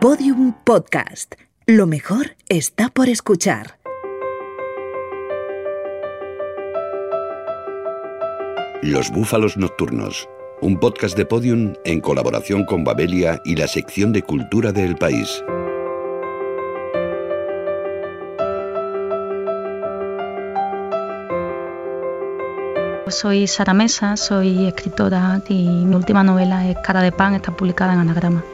Podium Podcast. Lo mejor está por escuchar. Los Búfalos Nocturnos, un podcast de Podium en colaboración con Babelia y la sección de cultura del país. Soy Sara Mesa, soy escritora y mi última novela es Cara de Pan, está publicada en Anagrama.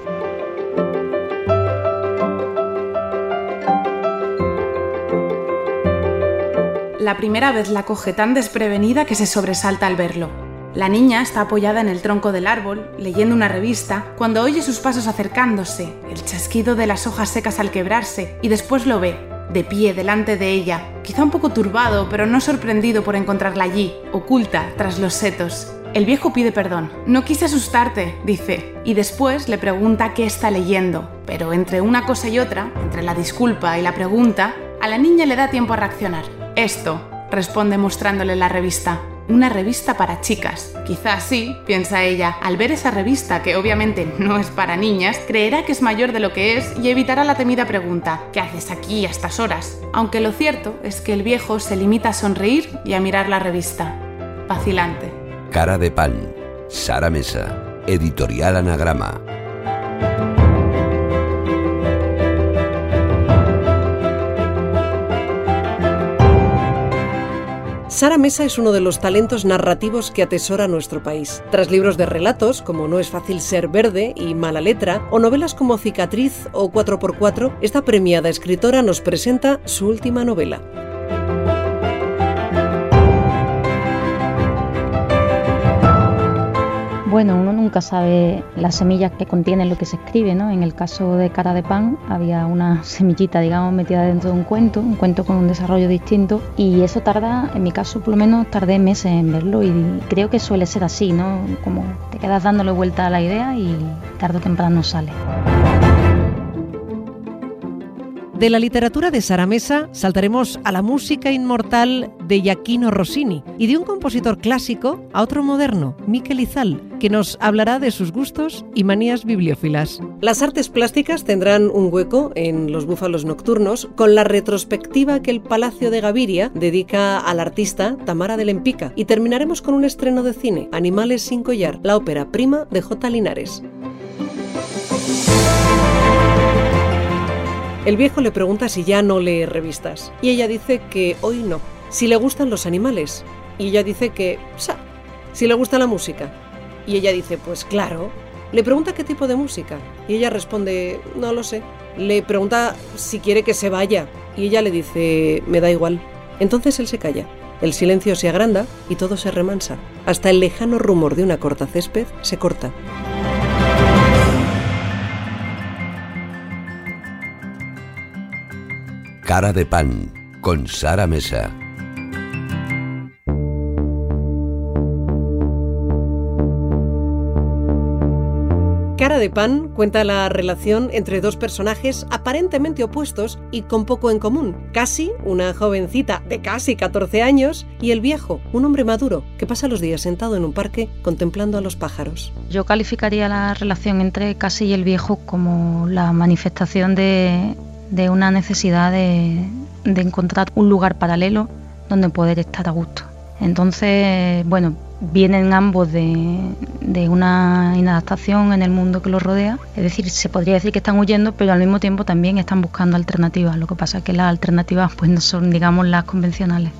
La primera vez la coge tan desprevenida que se sobresalta al verlo. La niña está apoyada en el tronco del árbol, leyendo una revista, cuando oye sus pasos acercándose, el chasquido de las hojas secas al quebrarse, y después lo ve, de pie delante de ella, quizá un poco turbado, pero no sorprendido por encontrarla allí, oculta tras los setos. El viejo pide perdón. No quise asustarte, dice, y después le pregunta qué está leyendo, pero entre una cosa y otra, entre la disculpa y la pregunta, a la niña le da tiempo a reaccionar. Esto, responde mostrándole la revista una revista para chicas. Quizás sí, piensa ella, al ver esa revista, que obviamente no es para niñas, creerá que es mayor de lo que es y evitará la temida pregunta, ¿qué haces aquí a estas horas? Aunque lo cierto es que el viejo se limita a sonreír y a mirar la revista. Vacilante. Cara de pan. Sara Mesa. Editorial Anagrama. Sara Mesa es uno de los talentos narrativos que atesora nuestro país. Tras libros de relatos como No es fácil ser verde y Mala letra, o novelas como Cicatriz o 4x4, esta premiada escritora nos presenta su última novela. Bueno, uno nunca sabe las semillas que contienen lo que se escribe, ¿no? En el caso de Cara de Pan había una semillita, digamos, metida dentro de un cuento, un cuento con un desarrollo distinto y eso tarda, en mi caso por lo menos, tardé meses en verlo y creo que suele ser así, ¿no? Como te quedas dándole vuelta a la idea y tarde o temprano sale. De la literatura de Sara Mesa saltaremos a la música inmortal de Giacchino Rossini y de un compositor clásico a otro moderno, Miquel Izal, que nos hablará de sus gustos y manías bibliófilas. Las artes plásticas tendrán un hueco en Los Búfalos Nocturnos con la retrospectiva que el Palacio de Gaviria dedica al artista Tamara de Lempica y terminaremos con un estreno de cine, Animales sin collar, la ópera prima de J. Linares. El viejo le pregunta si ya no lee revistas y ella dice que hoy no, si le gustan los animales y ella dice que, sa, si le gusta la música y ella dice, pues claro. Le pregunta qué tipo de música y ella responde, no lo sé. Le pregunta si quiere que se vaya y ella le dice, me da igual. Entonces él se calla. El silencio se agranda y todo se remansa. Hasta el lejano rumor de una corta césped se corta. Cara de pan con Sara Mesa. Cara de Pan cuenta la relación entre dos personajes aparentemente opuestos y con poco en común. Casi, una jovencita de casi 14 años, y el viejo, un hombre maduro, que pasa los días sentado en un parque contemplando a los pájaros. Yo calificaría la relación entre Casi y el viejo como la manifestación de, una necesidad de encontrar un lugar paralelo donde poder estar a gusto. Entonces, bueno, vienen ambos de, de, una inadaptación en el mundo que los rodea. Es decir, se podría decir que están huyendo, pero al mismo tiempo también están buscando alternativas. Lo que pasa es que las alternativas pues no son, digamos, las convencionales.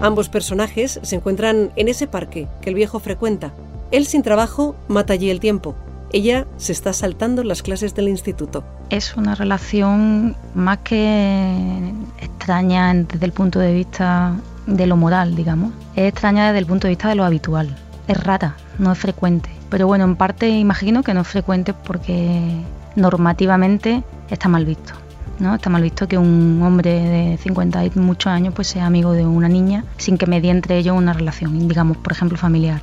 Ambos personajes se encuentran en ese parque que el viejo frecuenta. Él sin trabajo mata allí el tiempo. Ella se está saltando las clases del instituto. Es una relación más que extraña desde el punto de vista de lo moral, digamos. Es extraña desde el punto de vista de lo habitual. Es rara, no es frecuente. Pero bueno, en parte imagino que no es frecuente porque normativamente está mal visto. ¿no? Está mal visto que un hombre de 50 y muchos años pues sea amigo de una niña sin que medie entre ellos una relación, digamos, por ejemplo, familiar.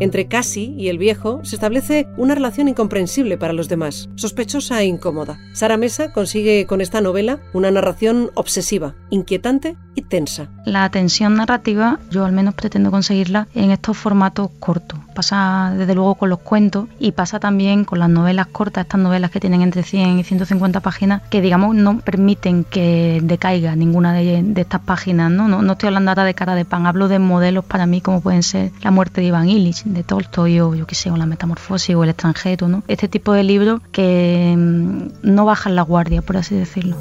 Entre Cassie y el viejo se establece una relación incomprensible para los demás, sospechosa e incómoda. Sara Mesa consigue con esta novela una narración obsesiva, inquietante y tensa. La tensión narrativa yo al menos pretendo conseguirla en estos formatos cortos. Pasa desde luego con los cuentos y pasa también con las novelas cortas, estas novelas que tienen entre 100 y 150 páginas, que digamos no permiten que decaiga ninguna de, estas páginas. ¿no? ¿no? estoy hablando ahora de cara de pan, hablo de modelos para mí como pueden ser La muerte de Iván Illich, de Tolstoy o yo qué sé, o La metamorfosis o El extranjero. ¿no? Este tipo de libros que mm, no bajan la guardia, por así decirlo.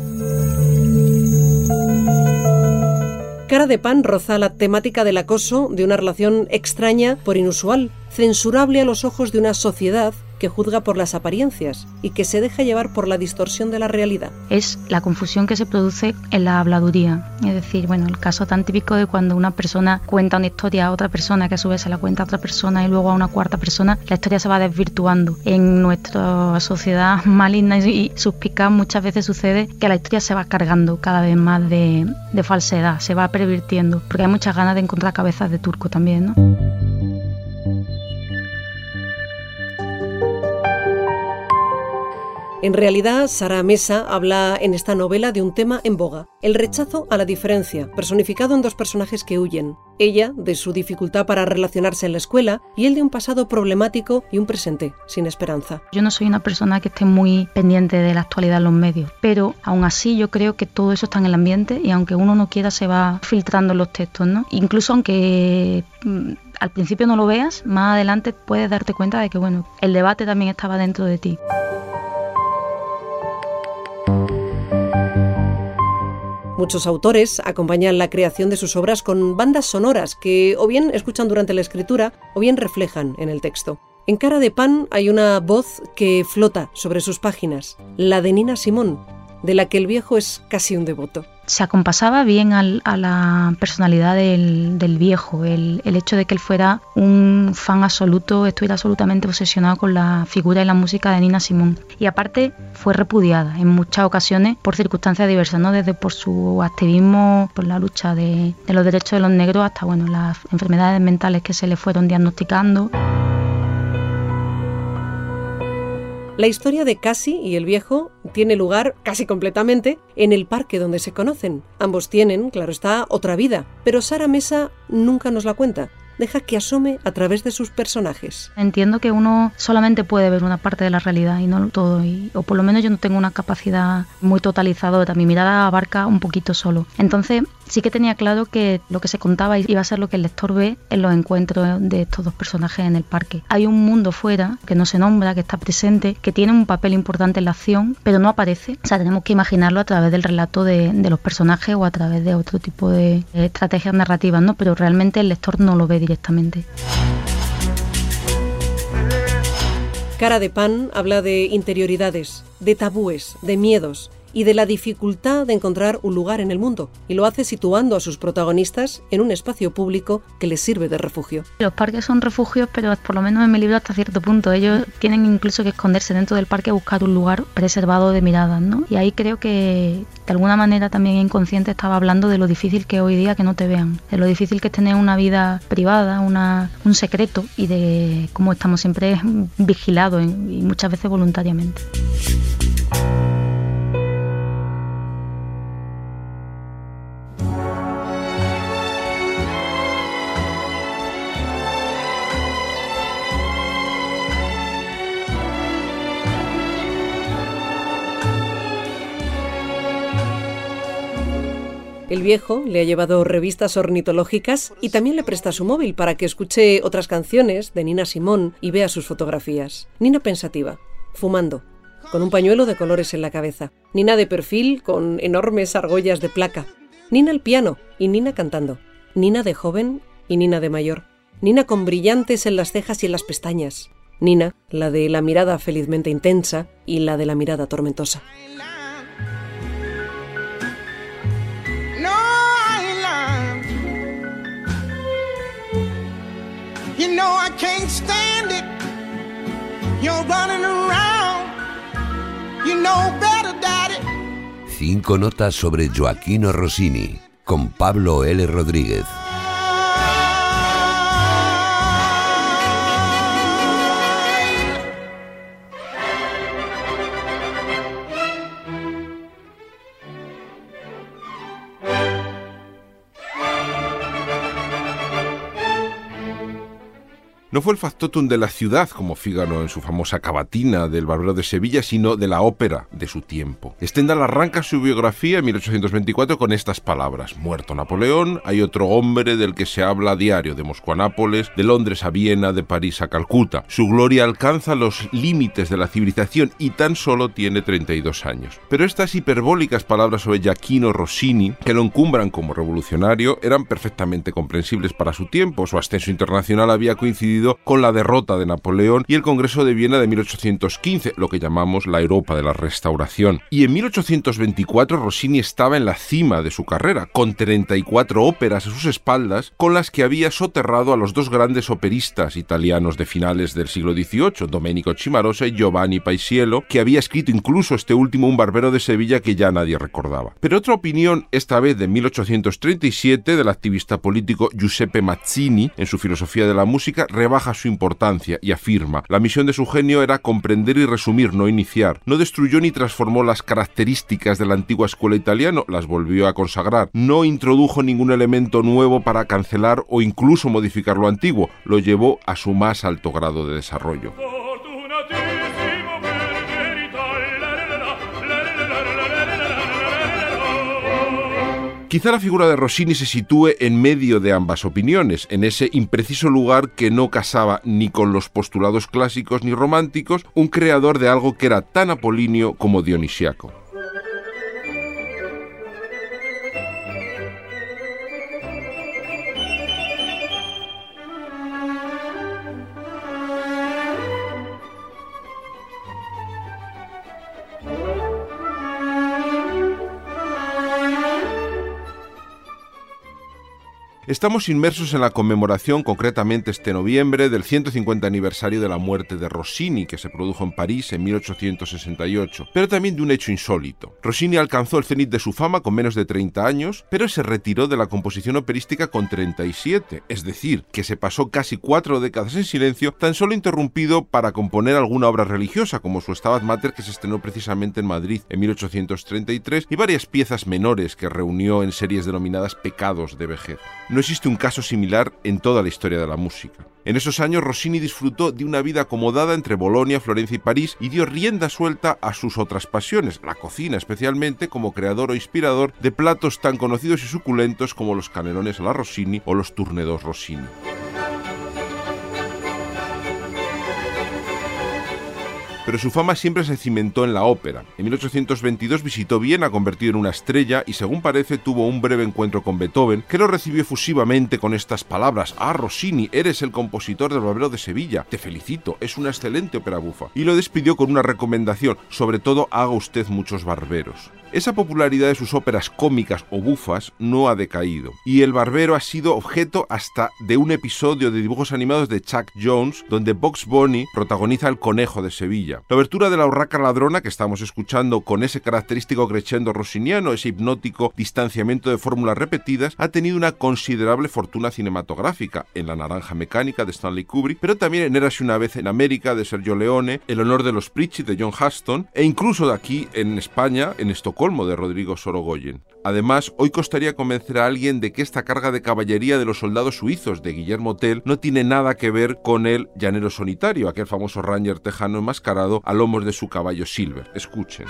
Cara de Pan roza la temática del acoso de una relación extraña por inusual, censurable a los ojos de una sociedad que juzga por las apariencias y que se deja llevar por la distorsión de la realidad. Es la confusión que se produce en la habladuría. Es decir, bueno, el caso tan típico de cuando una persona cuenta una historia a otra persona, que a su vez se la cuenta a otra persona y luego a una cuarta persona, la historia se va desvirtuando. En nuestra sociedad maligna y suspicaz muchas veces sucede que la historia se va cargando cada vez más de, falsedad, se va pervirtiendo, porque hay muchas ganas de encontrar cabezas de turco también. En realidad, Sara Mesa habla en esta novela de un tema en boga, el rechazo a la diferencia, personificado en dos personajes que huyen. Ella de su dificultad para relacionarse en la escuela y él de un pasado problemático y un presente sin esperanza. Yo no soy una persona que esté muy pendiente de la actualidad en los medios, pero aún así yo creo que todo eso está en el ambiente y aunque uno no quiera se va filtrando los textos, ¿no? Incluso aunque mm, al principio no lo veas, más adelante puedes darte cuenta de que bueno, el debate también estaba dentro de ti. Muchos autores acompañan la creación de sus obras con bandas sonoras que o bien escuchan durante la escritura o bien reflejan en el texto. En Cara de Pan hay una voz que flota sobre sus páginas, la de Nina Simón, de la que el viejo es casi un devoto se acompasaba bien a la personalidad del, viejo, el, hecho de que él fuera un fan absoluto, estuviera absolutamente obsesionado con la figura y la música de Nina Simón. Y aparte fue repudiada en muchas ocasiones por circunstancias diversas, ¿no? desde por su activismo, por la lucha de, de los derechos de los negros hasta bueno, las enfermedades mentales que se le fueron diagnosticando. La historia de Cassie y el viejo tiene lugar casi completamente en el parque donde se conocen. Ambos tienen, claro está, otra vida, pero Sara Mesa nunca nos la cuenta deja que asome a través de sus personajes. Entiendo que uno solamente puede ver una parte de la realidad y no todo, o por lo menos yo no tengo una capacidad muy totalizadora, mi mirada abarca un poquito solo. Entonces sí que tenía claro que lo que se contaba iba a ser lo que el lector ve en los encuentros de estos dos personajes en el parque. Hay un mundo fuera que no se nombra, que está presente, que tiene un papel importante en la acción, pero no aparece. O sea, tenemos que imaginarlo a través del relato de, de los personajes o a través de otro tipo de estrategias narrativas, ¿no? Pero realmente el lector no lo ve directamente. Cara de Pan habla de interioridades, de tabúes, de miedos, y de la dificultad de encontrar un lugar en el mundo, y lo hace situando a sus protagonistas en un espacio público que les sirve de refugio. Los parques son refugios, pero por lo menos en mi libro hasta cierto punto. Ellos tienen incluso que esconderse dentro del parque a buscar un lugar preservado de miradas, ¿no? Y ahí creo que de alguna manera también inconsciente estaba hablando de lo difícil que hoy día que no te vean, de lo difícil que es tener una vida privada, una, un secreto y de cómo estamos siempre vigilados y muchas veces voluntariamente. El viejo le ha llevado revistas ornitológicas y también le presta su móvil para que escuche otras canciones de Nina Simón y vea sus fotografías. Nina pensativa, fumando, con un pañuelo de colores en la cabeza. Nina de perfil con enormes argollas de placa. Nina al piano y Nina cantando. Nina de joven y Nina de mayor. Nina con brillantes en las cejas y en las pestañas. Nina, la de la mirada felizmente intensa y la de la mirada tormentosa. Cinco notas sobre Joaquino Rossini con Pablo L. Rodríguez. No fue el factotum de la ciudad, como Fígaro en su famosa cavatina del Barbero de Sevilla, sino de la ópera de su tiempo. Stendhal arranca su biografía en 1824 con estas palabras: Muerto Napoleón, hay otro hombre del que se habla a diario, de Moscú a Nápoles, de Londres a Viena, de París a Calcuta. Su gloria alcanza los límites de la civilización y tan solo tiene 32 años. Pero estas hiperbólicas palabras sobre Giacchino Rossini, que lo encumbran como revolucionario, eran perfectamente comprensibles para su tiempo. Su ascenso internacional había coincidido con la derrota de Napoleón y el Congreso de Viena de 1815, lo que llamamos la Europa de la Restauración. Y en 1824 Rossini estaba en la cima de su carrera, con 34 óperas a sus espaldas, con las que había soterrado a los dos grandes operistas italianos de finales del siglo XVIII, Domenico Cimarosa y Giovanni Paisiello, que había escrito incluso este último un barbero de Sevilla que ya nadie recordaba. Pero otra opinión, esta vez de 1837, del activista político Giuseppe Mazzini, en su filosofía de la música, rebaja su importancia y afirma, la misión de su genio era comprender y resumir, no iniciar. No destruyó ni transformó las características de la antigua escuela italiana, las volvió a consagrar. No introdujo ningún elemento nuevo para cancelar o incluso modificar lo antiguo, lo llevó a su más alto grado de desarrollo. Quizá la figura de Rossini se sitúe en medio de ambas opiniones, en ese impreciso lugar que no casaba ni con los postulados clásicos ni románticos, un creador de algo que era tan apolíneo como dionisiaco. Estamos inmersos en la conmemoración, concretamente este noviembre, del 150 aniversario de la muerte de Rossini, que se produjo en París en 1868, pero también de un hecho insólito. Rossini alcanzó el cenit de su fama con menos de 30 años, pero se retiró de la composición operística con 37, es decir, que se pasó casi cuatro décadas en silencio, tan solo interrumpido para componer alguna obra religiosa, como su Stabat Mater, que se estrenó precisamente en Madrid en 1833, y varias piezas menores que reunió en series denominadas Pecados de vejez. No existe un caso similar en toda la historia de la música. En esos años Rossini disfrutó de una vida acomodada entre Bolonia, Florencia y París y dio rienda suelta a sus otras pasiones, la cocina especialmente como creador o inspirador de platos tan conocidos y suculentos como los canelones a la Rossini o los turnedos Rossini. Pero su fama siempre se cimentó en la ópera. En 1822 visitó Viena, convertido en una estrella, y según parece tuvo un breve encuentro con Beethoven, que lo recibió efusivamente con estas palabras: Ah, Rossini, eres el compositor del Barbero de Sevilla. Te felicito, es una excelente ópera bufa. Y lo despidió con una recomendación: sobre todo, haga usted muchos barberos. Esa popularidad de sus óperas cómicas o bufas no ha decaído, y El Barbero ha sido objeto hasta de un episodio de dibujos animados de Chuck Jones, donde Box Bunny protagoniza el conejo de Sevilla. La abertura de la urraca ladrona que estamos escuchando con ese característico crescendo rossiniano, ese hipnótico distanciamiento de fórmulas repetidas, ha tenido una considerable fortuna cinematográfica en La Naranja Mecánica de Stanley Kubrick, pero también en Érase una vez en América de Sergio Leone, El honor de los Pritchett de John Huston, e incluso de aquí en España, en Estocolmo, colmo de Rodrigo Sorogoyen. Además, hoy costaría convencer a alguien de que esta carga de caballería de los soldados suizos de Guillermo Tell no tiene nada que ver con el llanero solitario, aquel famoso ranger tejano enmascarado a lomos de su caballo Silver. Escuchen.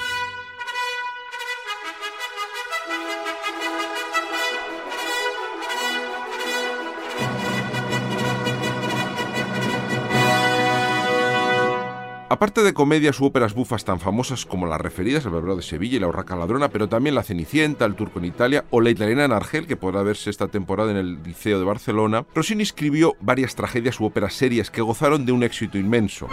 Aparte de comedias u óperas bufas tan famosas como las referidas El Barbero de Sevilla y La Urraca Ladrona, pero también La Cenicienta, El Turco en Italia o La Italiana en Argel, que podrá verse esta temporada en el Liceo de Barcelona, Rossini escribió varias tragedias u óperas serias que gozaron de un éxito inmenso.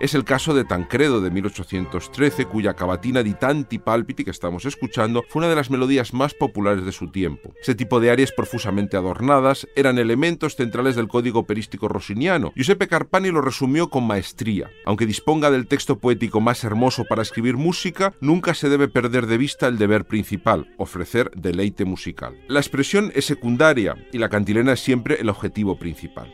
Es el caso de Tancredo de 1813, cuya cavatina di tanti palpiti que estamos escuchando fue una de las melodías más populares de su tiempo. Ese tipo de arias profusamente adornadas eran elementos centrales del código operístico rossiniano. Giuseppe Carpani lo resumió con maestría. Aunque disponga del texto poético más hermoso para escribir música, nunca se debe perder de vista el deber principal, ofrecer deleite musical. La expresión es secundaria y la cantilena es siempre el objetivo principal.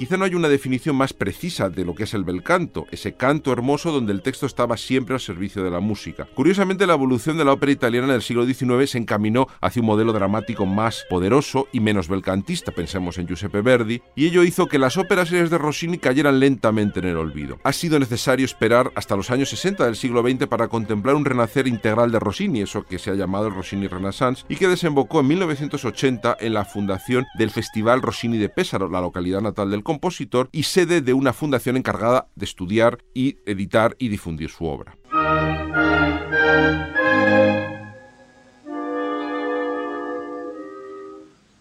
Quizá no hay una definición más precisa de lo que es el bel canto, ese canto hermoso donde el texto estaba siempre al servicio de la música. Curiosamente, la evolución de la ópera italiana en el siglo XIX se encaminó hacia un modelo dramático más poderoso y menos belcantista, pensemos en Giuseppe Verdi, y ello hizo que las óperas de Rossini cayeran lentamente en el olvido. Ha sido necesario esperar hasta los años 60 del siglo XX para contemplar un renacer integral de Rossini, eso que se ha llamado el Rossini Renaissance, y que desembocó en 1980 en la fundación del Festival Rossini de Pésaro, la localidad natal del compositor, y sede de una fundación encargada de estudiar y editar y difundir su obra.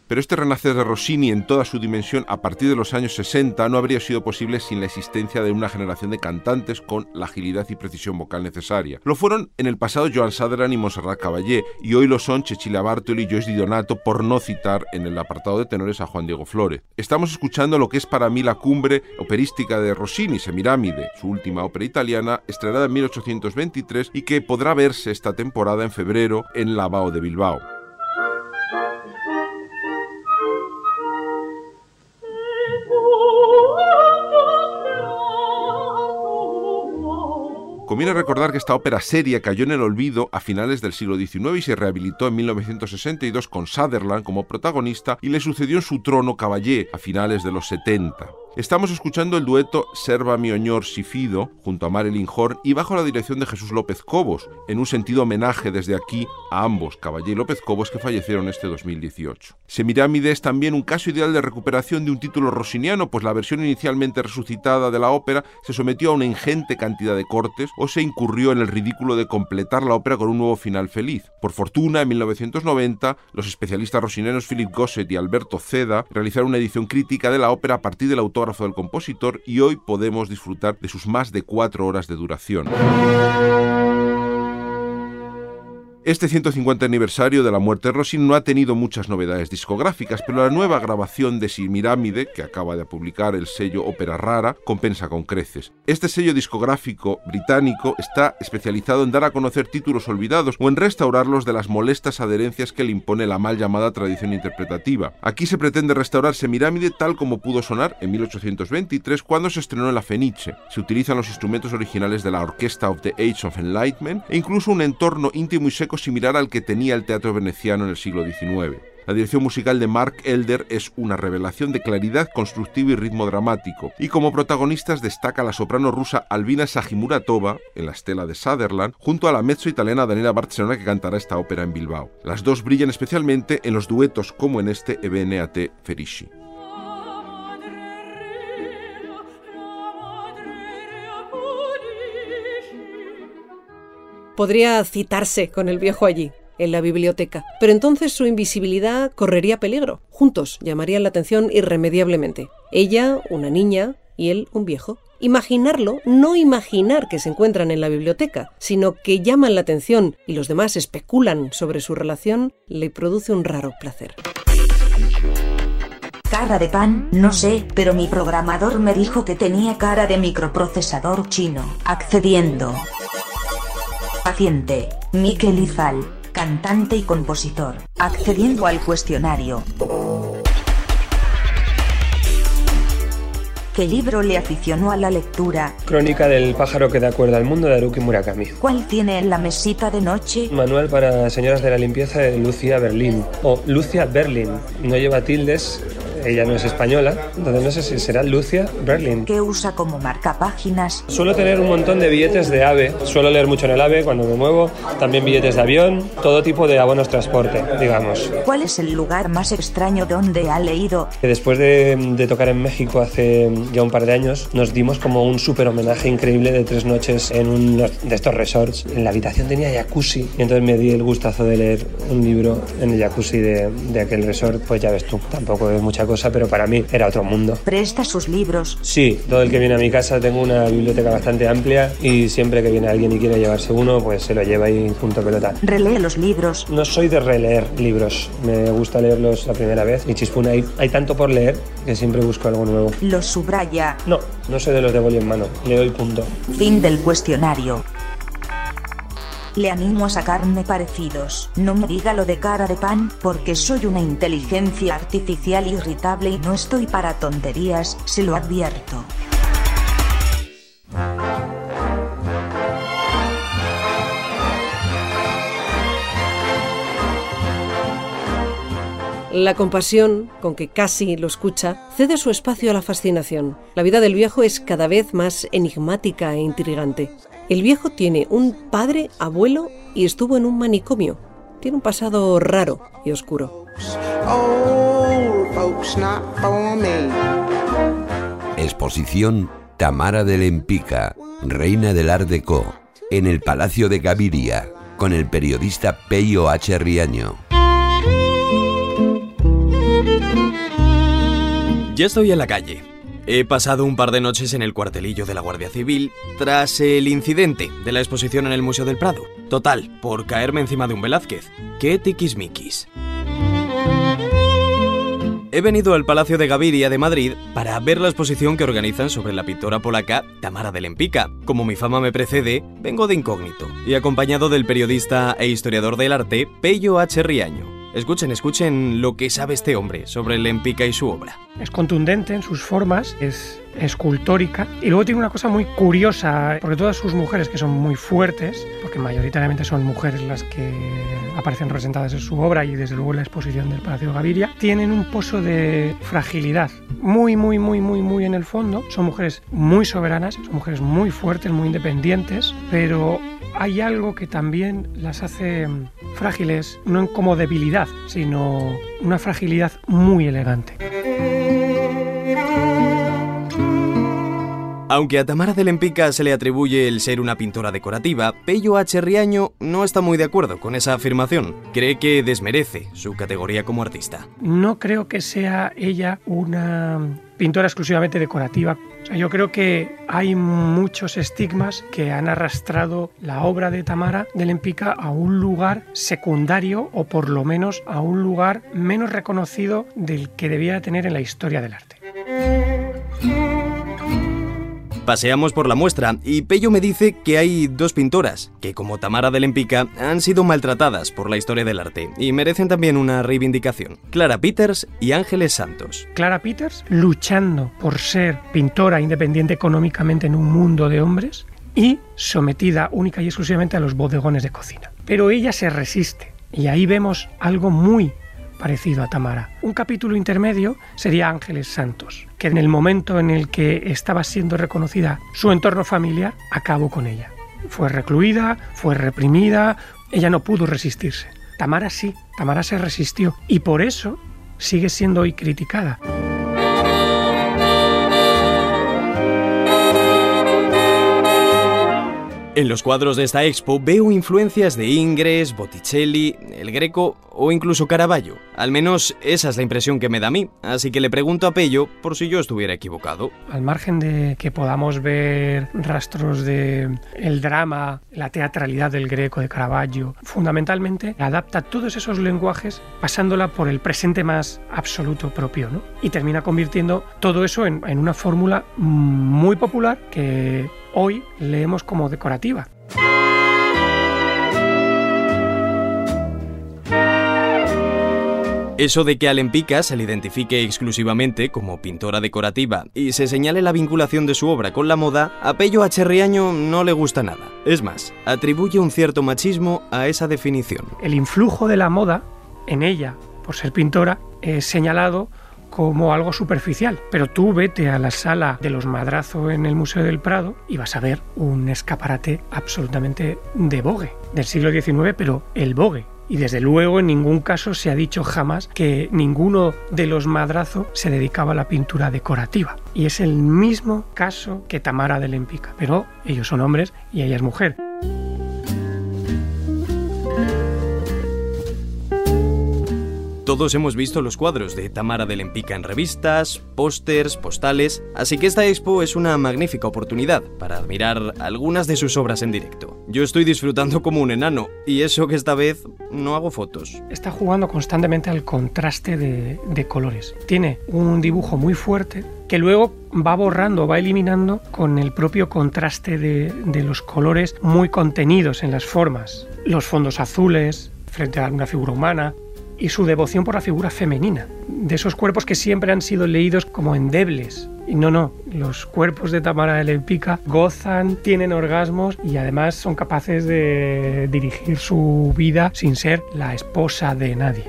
Pero este renacer de Rossini en toda su dimensión a partir de los años 60 no habría sido posible sin la existencia de una generación de cantantes con la agilidad y precisión vocal necesaria. Lo fueron en el pasado Joan Sutherland y Montserrat Caballé, y hoy lo son Cecilia Bartoli y Joyce Di Donato, por no citar en el apartado de tenores a Juan Diego Flore. Estamos escuchando lo que es para mí la cumbre operística de Rossini, Semiramide, su última ópera italiana, estrenada en 1823 y que podrá verse esta temporada en febrero en la Bao de Bilbao. Conviene recordar que esta ópera seria cayó en el olvido a finales del siglo XIX y se rehabilitó en 1962 con Sutherland como protagonista y le sucedió en su trono Caballé a finales de los 70. Estamos escuchando el dueto Serva mi oñor Sifido junto a Marilyn Horn y bajo la dirección de Jesús López Cobos, en un sentido homenaje desde aquí a ambos, Caballé y López Cobos, que fallecieron este 2018. Semirámide es también un caso ideal de recuperación de un título rossiniano, pues la versión inicialmente resucitada de la ópera se sometió a una ingente cantidad de cortes o se incurrió en el ridículo de completar la ópera con un nuevo final feliz. Por fortuna, en 1990, los especialistas rossinianos Philip Gosset y Alberto Ceda realizaron una edición crítica de la ópera a partir del autor del compositor y hoy podemos disfrutar de sus más de cuatro horas de duración. Este 150 aniversario de la muerte de Rossini no ha tenido muchas novedades discográficas, pero la nueva grabación de Simirámide, que acaba de publicar el sello Ópera Rara, compensa con creces. Este sello discográfico británico está especializado en dar a conocer títulos olvidados o en restaurarlos de las molestas adherencias que le impone la mal llamada tradición interpretativa. Aquí se pretende restaurar Semirámide tal como pudo sonar en 1823 cuando se estrenó en la Fenice. Se utilizan los instrumentos originales de la Orquesta of the Age of Enlightenment e incluso un entorno íntimo y seco similar al que tenía el teatro veneciano en el siglo XIX. La dirección musical de Mark Elder es una revelación de claridad constructiva y ritmo dramático, y como protagonistas destaca la soprano rusa Albina Sajimuratova, en la estela de Sutherland, junto a la mezzo italiana Daniela Barcelona que cantará esta ópera en Bilbao. Las dos brillan especialmente en los duetos como en este EBNAT Ferici. Podría citarse con el viejo allí, en la biblioteca, pero entonces su invisibilidad correría peligro. Juntos llamarían la atención irremediablemente. Ella, una niña, y él, un viejo. Imaginarlo, no imaginar que se encuentran en la biblioteca, sino que llaman la atención y los demás especulan sobre su relación, le produce un raro placer. Cara de pan, no sé, pero mi programador me dijo que tenía cara de microprocesador chino. Accediendo. Paciente, Mikel Izal, cantante y compositor, accediendo al cuestionario. ¿Qué libro le aficionó a la lectura? Crónica del pájaro que da cuerda al mundo de Haruki Murakami. ¿Cuál tiene en la mesita de noche? Manual para señoras de la limpieza de Lucia Berlín. O Lucia Berlin. No lleva tildes, ella no es española, entonces no sé si será Lucia Berlin. ¿Qué usa como marcapáginas? Suelo tener un montón de billetes de AVE, suelo leer mucho en el AVE cuando me muevo, también billetes de avión, todo tipo de abonos transporte, digamos. ¿Cuál es el lugar más extraño donde ha leído? Después de, de tocar en México hace ya un par de años, nos dimos como un súper homenaje increíble de tres noches en uno de estos resorts. En la habitación tenía jacuzzi y entonces me di el gustazo de leer un libro en el jacuzzi de, de aquel resort, pues ya ves tú, tampoco es mucha cosa, pero para mí era otro mundo. ¿Presta sus libros? Sí, todo el que viene a mi casa tengo una biblioteca bastante amplia y siempre que viene alguien y quiere llevarse uno, pues se lo lleva y punto pelota. ¿Relee los libros? No soy de releer libros, me gusta leerlos la primera vez y chispuna, hay, hay tanto por leer que siempre busco algo nuevo. ¿Los subraya? No, no soy de los de boli en mano, leo y punto. Fin del cuestionario. Le animo a sacarme parecidos. No me diga lo de cara de pan, porque soy una inteligencia artificial irritable y no estoy para tonterías, se lo advierto. La compasión con que casi lo escucha cede su espacio a la fascinación. La vida del viejo es cada vez más enigmática e intrigante. El viejo tiene un padre, abuelo y estuvo en un manicomio. Tiene un pasado raro y oscuro. Exposición Tamara de Lempica, reina del Art Deco, en el Palacio de Gaviria, con el periodista Peyo H. Riaño. Ya estoy en la calle. He pasado un par de noches en el cuartelillo de la Guardia Civil tras el incidente de la exposición en el Museo del Prado. Total, por caerme encima de un Velázquez. ¡Qué tiquismiquis! He venido al Palacio de Gaviria de Madrid para ver la exposición que organizan sobre la pintora polaca Tamara de Lempica. Como mi fama me precede, vengo de incógnito y acompañado del periodista e historiador del arte Pello H. Riaño. Escuchen, escuchen lo que sabe este hombre sobre Lempica y su obra. Es contundente en sus formas, es escultórica y luego tiene una cosa muy curiosa, porque todas sus mujeres que son muy fuertes, porque mayoritariamente son mujeres las que aparecen representadas en su obra y desde luego en la exposición del Palacio de Gaviria, tienen un pozo de fragilidad muy, muy, muy, muy, muy en el fondo. Son mujeres muy soberanas, son mujeres muy fuertes, muy independientes, pero hay algo que también las hace frágiles, no como debilidad, sino una fragilidad muy elegante. Aunque a Tamara de Lempica se le atribuye el ser una pintora decorativa, Pello H. Riaño no está muy de acuerdo con esa afirmación. Cree que desmerece su categoría como artista. No creo que sea ella una pintora exclusivamente decorativa. yo creo que hay muchos estigmas que han arrastrado la obra de Tamara de Lempica a un lugar secundario o por lo menos a un lugar menos reconocido del que debía tener en la historia del arte. Paseamos por la muestra y Pello me dice que hay dos pintoras, que como Tamara de Lempica han sido maltratadas por la historia del arte y merecen también una reivindicación. Clara Peters y Ángeles Santos. Clara Peters luchando por ser pintora independiente económicamente en un mundo de hombres y sometida única y exclusivamente a los bodegones de cocina. Pero ella se resiste y ahí vemos algo muy parecido a Tamara. Un capítulo intermedio sería Ángeles Santos, que en el momento en el que estaba siendo reconocida su entorno familiar, acabó con ella. Fue recluida, fue reprimida, ella no pudo resistirse. Tamara sí, Tamara se resistió y por eso sigue siendo hoy criticada. En los cuadros de esta expo veo influencias de Ingres, Botticelli, El Greco o incluso Caravaggio. Al menos esa es la impresión que me da a mí, así que le pregunto a Pello por si yo estuviera equivocado. Al margen de que podamos ver rastros de el drama, la teatralidad del Greco, de Caravaggio, fundamentalmente adapta todos esos lenguajes pasándola por el presente más absoluto propio, ¿no? Y termina convirtiendo todo eso en, en una fórmula muy popular que hoy leemos como decorativa. Eso de que a Lempica se le identifique exclusivamente como pintora decorativa y se señale la vinculación de su obra con la moda, a Pello H. Riaño no le gusta nada. Es más, atribuye un cierto machismo a esa definición. El influjo de la moda en ella, por ser pintora, es señalado como algo superficial. Pero tú vete a la sala de los Madrazo en el Museo del Prado y vas a ver un escaparate absolutamente de bogue, del siglo XIX, pero el bogue. Y desde luego en ningún caso se ha dicho jamás que ninguno de los Madrazo se dedicaba a la pintura decorativa. Y es el mismo caso que Tamara de Lempica. Pero ellos son hombres y ella es mujer. Todos hemos visto los cuadros de Tamara de Lempica en revistas, pósters, postales, así que esta expo es una magnífica oportunidad para admirar algunas de sus obras en directo. Yo estoy disfrutando como un enano, y eso que esta vez no hago fotos. Está jugando constantemente al contraste de, colores. Tiene un dibujo muy fuerte que luego va borrando, va eliminando con el propio contraste de, de, los colores muy contenidos en las formas. los fondos azules frente a una figura humana y su devoción por la figura femenina, de esos cuerpos que siempre han sido leídos como endebles. Y no, no, los cuerpos de Tamara de Lempica gozan, tienen orgasmos y además son capaces de dirigir su vida sin ser la esposa de nadie.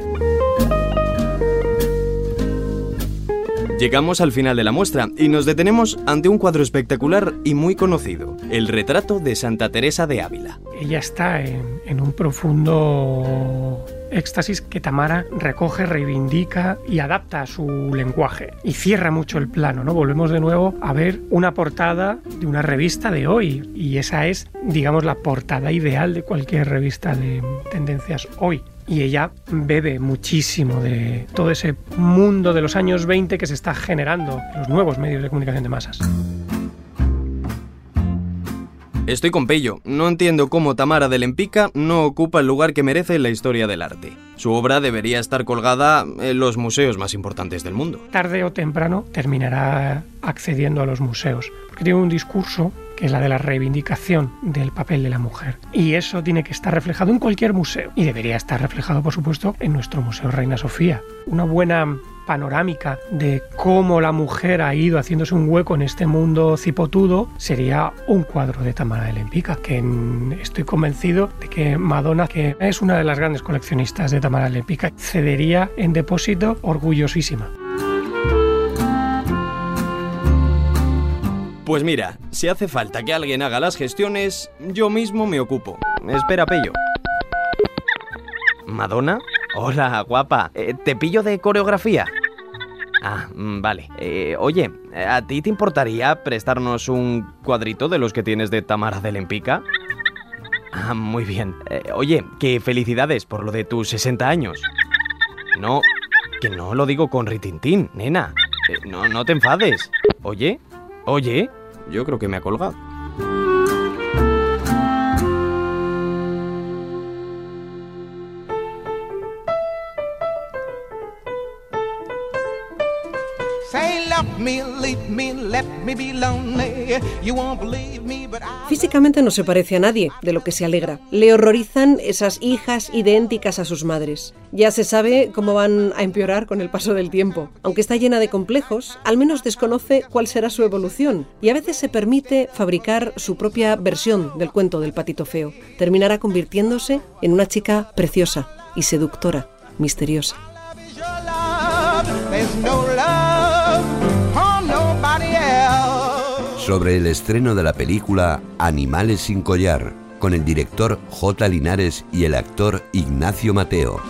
Llegamos al final de la muestra y nos detenemos ante un cuadro espectacular y muy conocido, el retrato de Santa Teresa de Ávila. Ella está en, en un profundo éxtasis que Tamara recoge, reivindica y adapta a su lenguaje y cierra mucho el plano, ¿no? Volvemos de nuevo a ver una portada de una revista de hoy y esa es, digamos, la portada ideal de cualquier revista de tendencias hoy y ella bebe muchísimo de todo ese mundo de los años 20 que se está generando en los nuevos medios de comunicación de masas. Estoy con Pello. No entiendo cómo Tamara de Lempica no ocupa el lugar que merece en la historia del arte. Su obra debería estar colgada en los museos más importantes del mundo. Tarde o temprano terminará accediendo a los museos, porque tiene un discurso que es la de la reivindicación del papel de la mujer. Y eso tiene que estar reflejado en cualquier museo. Y debería estar reflejado, por supuesto, en nuestro Museo Reina Sofía. Una buena panorámica de cómo la mujer ha ido haciéndose un hueco en este mundo cipotudo sería un cuadro de Tamara de Lempica, que estoy convencido de que Madonna, que es una de las grandes coleccionistas de Tamara de cedería en depósito orgullosísima. Pues mira, si hace falta que alguien haga las gestiones, yo mismo me ocupo. Espera, Pello. ¿Madonna? Hola, guapa. Eh, ¿Te pillo de coreografía? Ah, mm, vale. Eh, oye, ¿a ti te importaría prestarnos un cuadrito de los que tienes de Tamara de Lempica? Ah, muy bien. Eh, oye, que felicidades por lo de tus 60 años. No, que no lo digo con ritintín, nena. no, no te enfades. Oye, oye, yo creo que me ha colgado. Físicamente no se parece a nadie, de lo que se alegra. Le horrorizan esas hijas idénticas a sus madres. Ya se sabe cómo van a empeorar con el paso del tiempo. Aunque está llena de complejos, al menos desconoce cuál será su evolución y a veces se permite fabricar su propia versión del cuento del patito feo. Terminará convirtiéndose en una chica preciosa y seductora, misteriosa. Sobre el estreno de la película Animales sin collar, con el director J. Linares y el actor Ignacio Mateo.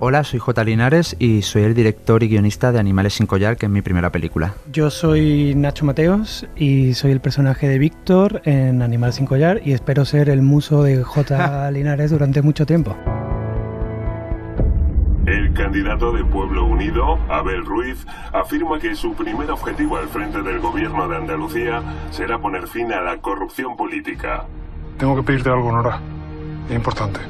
Hola, soy J. Linares y soy el director y guionista de Animales sin collar, que es mi primera película. Yo soy Nacho Mateos y soy el personaje de Víctor en Animales sin collar y espero ser el muso de J. Linares durante mucho tiempo. El candidato de Pueblo Unido, Abel Ruiz, afirma que su primer objetivo al frente del gobierno de Andalucía será poner fin a la corrupción política. Tengo que pedirte algo, Nora. Es importante.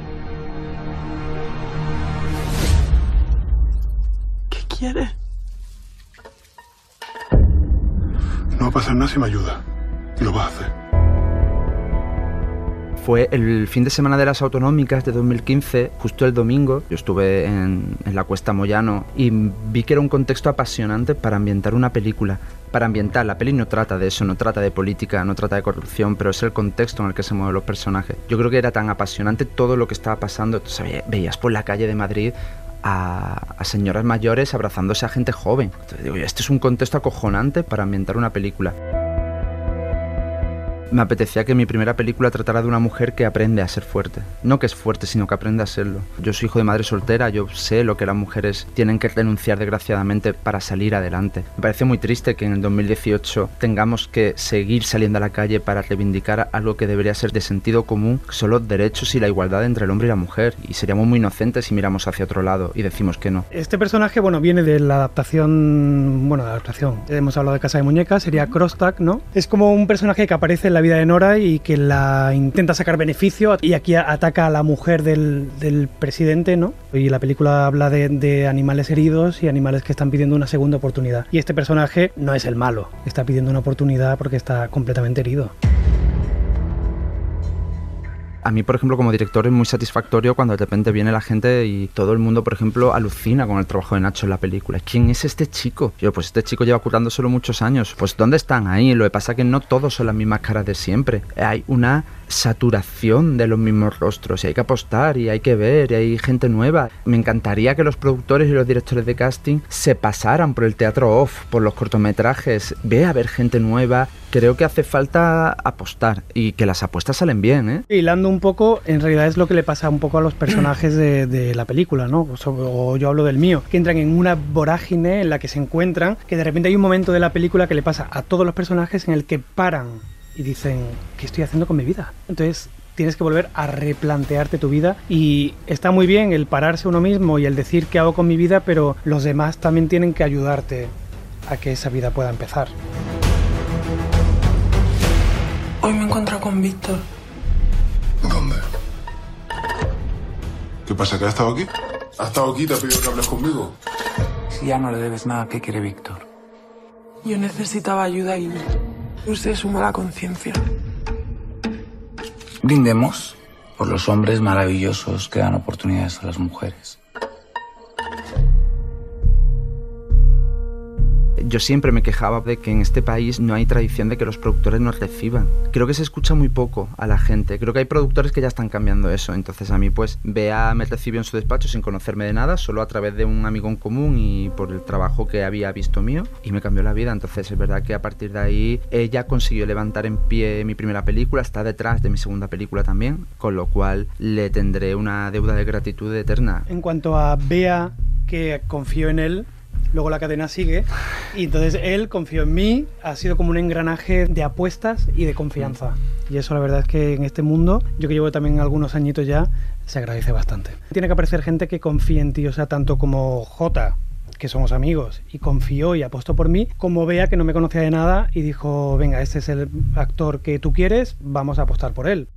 quieres? No va a pasar nada si me ayuda. Y lo vas a hacer. Fue el fin de semana de las autonómicas de 2015, justo el domingo. Yo estuve en, la Cuesta Moyano y vi que era un contexto apasionante para ambientar una película. Para ambientar, la peli no trata de eso, no trata de política, no trata de corrupción, pero es el contexto en el que se mueven los personajes. Yo creo que era tan apasionante todo lo que estaba pasando. Entonces, veías por la calle de Madrid a, señoras mayores abrazándose a gente joven. digo, este es un contexto acojonante para ambientar una película me apetecía que mi primera película tratara de una mujer que aprende a ser fuerte. No que es fuerte, sino que aprende a serlo. Yo soy hijo de madre soltera, yo sé lo que las mujeres tienen que renunciar desgraciadamente para salir adelante. Me parece muy triste que en el 2018 tengamos que seguir saliendo a la calle para reivindicar algo que debería ser de sentido común, que son los derechos y la igualdad entre el hombre y la mujer. Y seríamos muy inocentes si miramos hacia otro lado y decimos que no. Este personaje, bueno, viene de la adaptación, bueno, de la adaptación. Hemos hablado de Casa de Muñecas, sería Crosstack, ¿no? Es como un personaje que aparece en la vida de Nora y que la intenta sacar beneficio y aquí ataca a la mujer del, presidente, ¿no? Y la película habla de, de animales heridos y animales que están pidiendo una segunda oportunidad. Y este personaje no es el malo, está pidiendo una oportunidad porque está completamente herido. A mí, por ejemplo, como director es muy satisfactorio cuando de repente viene la gente y todo el mundo, por ejemplo, alucina con el trabajo de Nacho en la película. ¿Quién es este chico? Yo, pues este chico lleva currándoselo muchos años. Pues ¿dónde están ahí? Lo que pasa es que no todos son las mismas caras de siempre. Hay una saturación de los mismos rostros y hay que apostar y hay que ver y hay gente nueva. Me encantaría que los productores y los directores de casting se pasaran por el teatro off, por los cortometrajes, ve a ver gente nueva. Creo que hace falta apostar y que las apuestas salen bien, ¿eh? Hilando un poco, en realidad es lo que le pasa un poco a los personajes de, la película, ¿no? O, o yo hablo del mío, que entran en una vorágine en la que se encuentran, que de repente hay un momento de la película que le pasa a todos los personajes en el que paran y dicen, ¿qué estoy haciendo con mi vida? Entonces tienes que volver a replantearte tu vida y está muy bien el pararse uno mismo y el decir qué hago con mi vida, pero los demás también tienen que ayudarte a que esa vida pueda empezar. Hoy me he encontrado con Víctor. ¿Dónde? ¿Qué pasa? ¿Que ha estado aquí? ¿Ha estado aquí te ha pedido que hables conmigo? Si ya no le debes nada, ¿qué quiere Víctor? Yo necesitaba ayuda y usted su mala conciencia. Brindemos por los hombres maravillosos que dan oportunidades a las mujeres. Yo siempre me quejaba de que en este país no hay tradición de que los productores nos reciban. Creo que se escucha muy poco a la gente. Creo que hay productores que ya están cambiando eso. Entonces a mí pues Bea me recibió en su despacho sin conocerme de nada, solo a través de un amigo en común y por el trabajo que había visto mío y me cambió la vida. Entonces es verdad que a partir de ahí ella consiguió levantar en pie mi primera película, está detrás de mi segunda película también, con lo cual le tendré una deuda de gratitud eterna. En cuanto a Bea, que confío en él, luego la cadena sigue y entonces él confió en mí, ha sido como un engranaje de apuestas y de confianza. Y eso la verdad es que en este mundo, yo que llevo también algunos añitos ya, se agradece bastante. Tiene que aparecer gente que confíe en ti, o sea, tanto como J, que somos amigos, y confió y apostó por mí, como Bea, que no me conocía de nada y dijo, venga, este es el actor que tú quieres, vamos a apostar por él.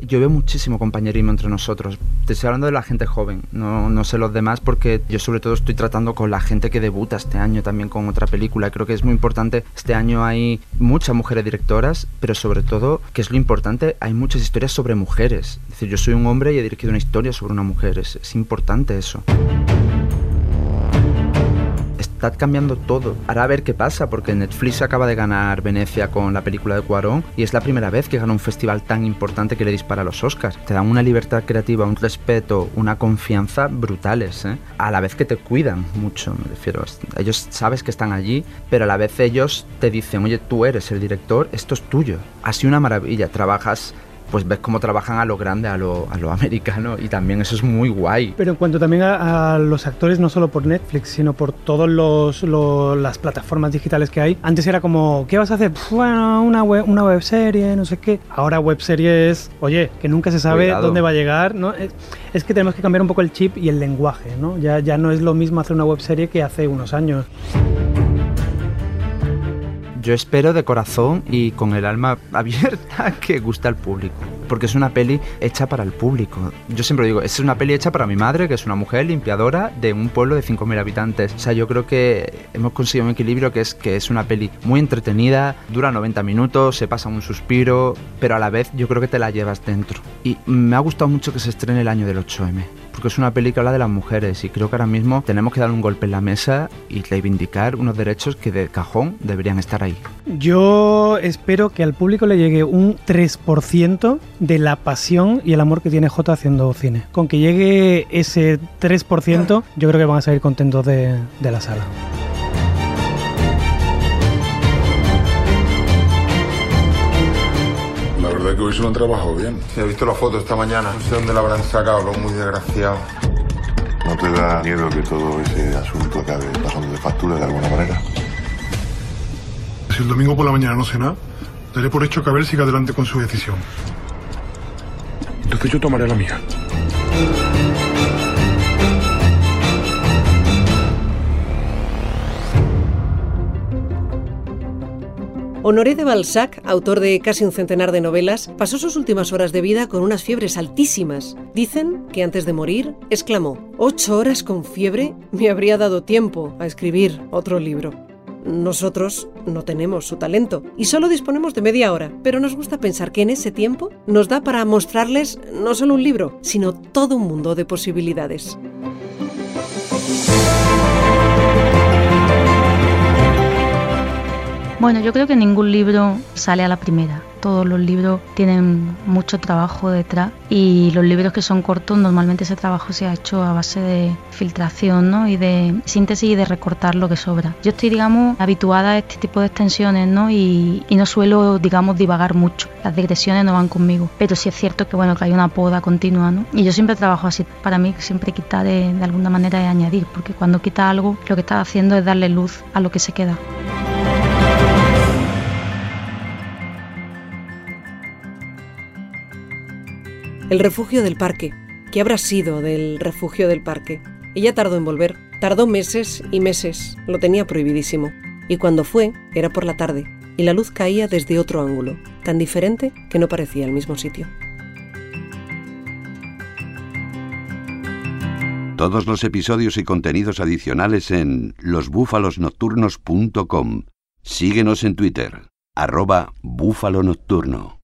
Yo veo muchísimo compañerismo entre nosotros. Te estoy hablando de la gente joven, no, no sé los demás porque yo sobre todo estoy tratando con la gente que debuta este año también con otra película. Creo que es muy importante, este año hay muchas mujeres directoras, pero sobre todo, que es lo importante, hay muchas historias sobre mujeres. Es decir, yo soy un hombre y he dirigido una historia sobre una mujer, es, es importante eso está cambiando todo. Ahora a ver qué pasa, porque Netflix acaba de ganar Venecia con la película de Cuarón y es la primera vez que gana un festival tan importante que le dispara a los Oscars. Te dan una libertad creativa, un respeto, una confianza brutales, ¿eh? a la vez que te cuidan mucho, me refiero. Ellos sabes que están allí, pero a la vez ellos te dicen, oye, tú eres el director, esto es tuyo. Ha sido una maravilla, trabajas pues ves cómo trabajan a lo grande, a lo, a lo americano, y también eso es muy guay. Pero en cuanto también a, a los actores, no solo por Netflix, sino por todas los, las plataformas digitales que hay, antes era como, ¿qué vas a hacer? Bueno, una web, una web serie, no sé qué. Ahora web serie es, oye, que nunca se sabe Cuidado. dónde va a llegar, ¿no? Es, es que tenemos que cambiar un poco el chip y el lenguaje, ¿no? Ya, ya no es lo mismo hacer una web serie que hace unos años. Yo espero de corazón y con el alma abierta que guste al público, porque es una peli hecha para el público. Yo siempre digo, es una peli hecha para mi madre, que es una mujer limpiadora de un pueblo de 5.000 habitantes. O sea, yo creo que hemos conseguido un equilibrio que es que es una peli muy entretenida, dura 90 minutos, se pasa un suspiro, pero a la vez yo creo que te la llevas dentro. Y me ha gustado mucho que se estrene el año del 8M porque es una habla de las mujeres y creo que ahora mismo tenemos que dar un golpe en la mesa y reivindicar unos derechos que de cajón deberían estar ahí. Yo espero que al público le llegue un 3% de la pasión y el amor que tiene J haciendo cine. Con que llegue ese 3%, yo creo que van a salir contentos de la sala. Que hoy se lo han trabajado bien. Sí, he visto la foto esta mañana. No sé dónde la habrán sacado, lo muy desgraciado. ¿No te da miedo que todo ese asunto acabe pasando de factura de alguna manera? Si el domingo por la mañana no sé nada, daré por hecho que Abel siga adelante con su decisión. Entonces yo tomaré la mía. Honoré de Balzac, autor de casi un centenar de novelas, pasó sus últimas horas de vida con unas fiebres altísimas. Dicen que antes de morir exclamó, ocho horas con fiebre me habría dado tiempo a escribir otro libro. Nosotros no tenemos su talento y solo disponemos de media hora, pero nos gusta pensar que en ese tiempo nos da para mostrarles no solo un libro, sino todo un mundo de posibilidades. Bueno, yo creo que ningún libro sale a la primera. Todos los libros tienen mucho trabajo detrás y los libros que son cortos normalmente ese trabajo se ha hecho a base de filtración ¿no? y de síntesis y de recortar lo que sobra. Yo estoy, digamos, habituada a este tipo de extensiones ¿no? y, y no suelo, digamos, divagar mucho. Las digresiones no van conmigo, pero sí es cierto que, bueno, que hay una poda continua ¿no? y yo siempre trabajo así. Para mí siempre quitar de, alguna manera es añadir, porque cuando quita algo lo que estás haciendo es darle luz a lo que se queda. El refugio del parque. ¿Qué habrá sido del refugio del parque? Ella tardó en volver. Tardó meses y meses. Lo tenía prohibidísimo. Y cuando fue, era por la tarde. Y la luz caía desde otro ángulo, tan diferente que no parecía el mismo sitio. Todos los episodios y contenidos adicionales en losbúfalosnocturnos.com. Síguenos en Twitter, arroba búfalo nocturno.